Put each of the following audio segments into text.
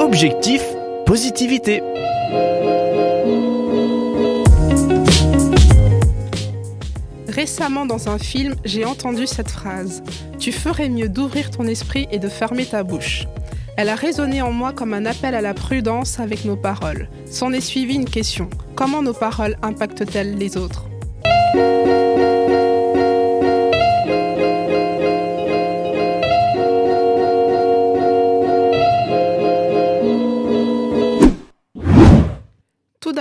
Objectif positivité. Récemment dans un film, j'ai entendu cette phrase. Tu ferais mieux d'ouvrir ton esprit et de fermer ta bouche. Elle a résonné en moi comme un appel à la prudence avec nos paroles. S'en est suivi une question. Comment nos paroles impactent-elles les autres?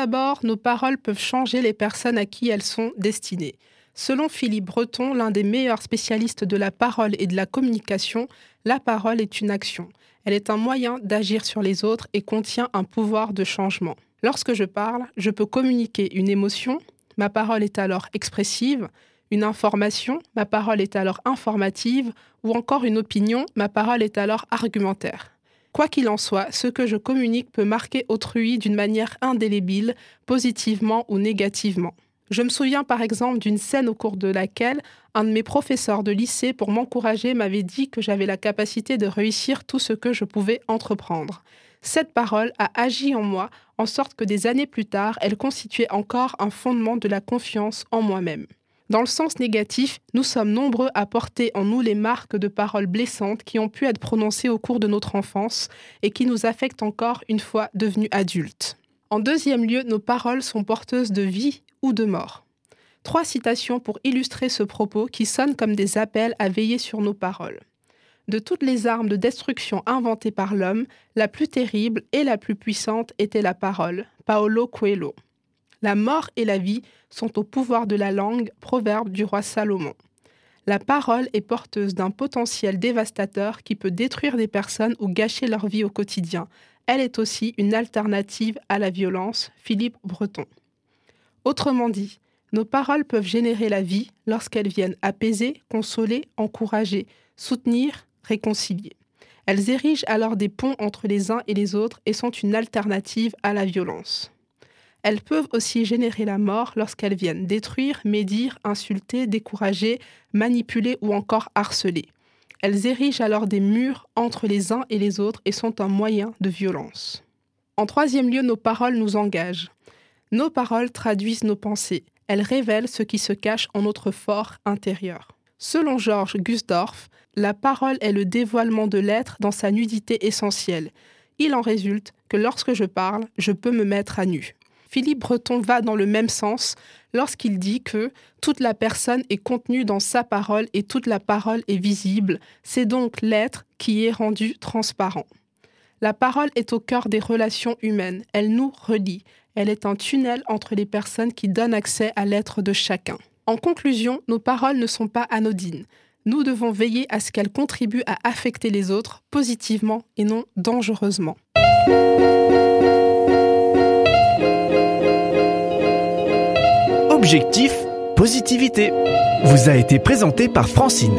D'abord, nos paroles peuvent changer les personnes à qui elles sont destinées. Selon Philippe Breton, l'un des meilleurs spécialistes de la parole et de la communication, la parole est une action. Elle est un moyen d'agir sur les autres et contient un pouvoir de changement. Lorsque je parle, je peux communiquer une émotion, ma parole est alors expressive, une information, ma parole est alors informative, ou encore une opinion, ma parole est alors argumentaire. Quoi qu'il en soit, ce que je communique peut marquer autrui d'une manière indélébile, positivement ou négativement. Je me souviens par exemple d'une scène au cours de laquelle un de mes professeurs de lycée, pour m'encourager, m'avait dit que j'avais la capacité de réussir tout ce que je pouvais entreprendre. Cette parole a agi en moi, en sorte que des années plus tard, elle constituait encore un fondement de la confiance en moi-même. Dans le sens négatif, nous sommes nombreux à porter en nous les marques de paroles blessantes qui ont pu être prononcées au cours de notre enfance et qui nous affectent encore une fois devenus adultes. En deuxième lieu, nos paroles sont porteuses de vie ou de mort. Trois citations pour illustrer ce propos qui sonnent comme des appels à veiller sur nos paroles. De toutes les armes de destruction inventées par l'homme, la plus terrible et la plus puissante était la parole. Paolo Coelho. La mort et la vie sont au pouvoir de la langue, proverbe du roi Salomon. La parole est porteuse d'un potentiel dévastateur qui peut détruire des personnes ou gâcher leur vie au quotidien. Elle est aussi une alternative à la violence. Philippe Breton. Autrement dit, nos paroles peuvent générer la vie lorsqu'elles viennent apaiser, consoler, encourager, soutenir, réconcilier. Elles érigent alors des ponts entre les uns et les autres et sont une alternative à la violence. Elles peuvent aussi générer la mort lorsqu'elles viennent détruire, médire, insulter, décourager, manipuler ou encore harceler. Elles érigent alors des murs entre les uns et les autres et sont un moyen de violence. En troisième lieu, nos paroles nous engagent. Nos paroles traduisent nos pensées. Elles révèlent ce qui se cache en notre fort intérieur. Selon Georges Gusdorf, la parole est le dévoilement de l'être dans sa nudité essentielle. Il en résulte que lorsque je parle, je peux me mettre à nu. Philippe Breton va dans le même sens lorsqu'il dit que toute la personne est contenue dans sa parole et toute la parole est visible. C'est donc l'être qui est rendu transparent. La parole est au cœur des relations humaines. Elle nous relie. Elle est un tunnel entre les personnes qui donnent accès à l'être de chacun. En conclusion, nos paroles ne sont pas anodines. Nous devons veiller à ce qu'elles contribuent à affecter les autres positivement et non dangereusement. Objectif positivité vous a été présenté par Francine.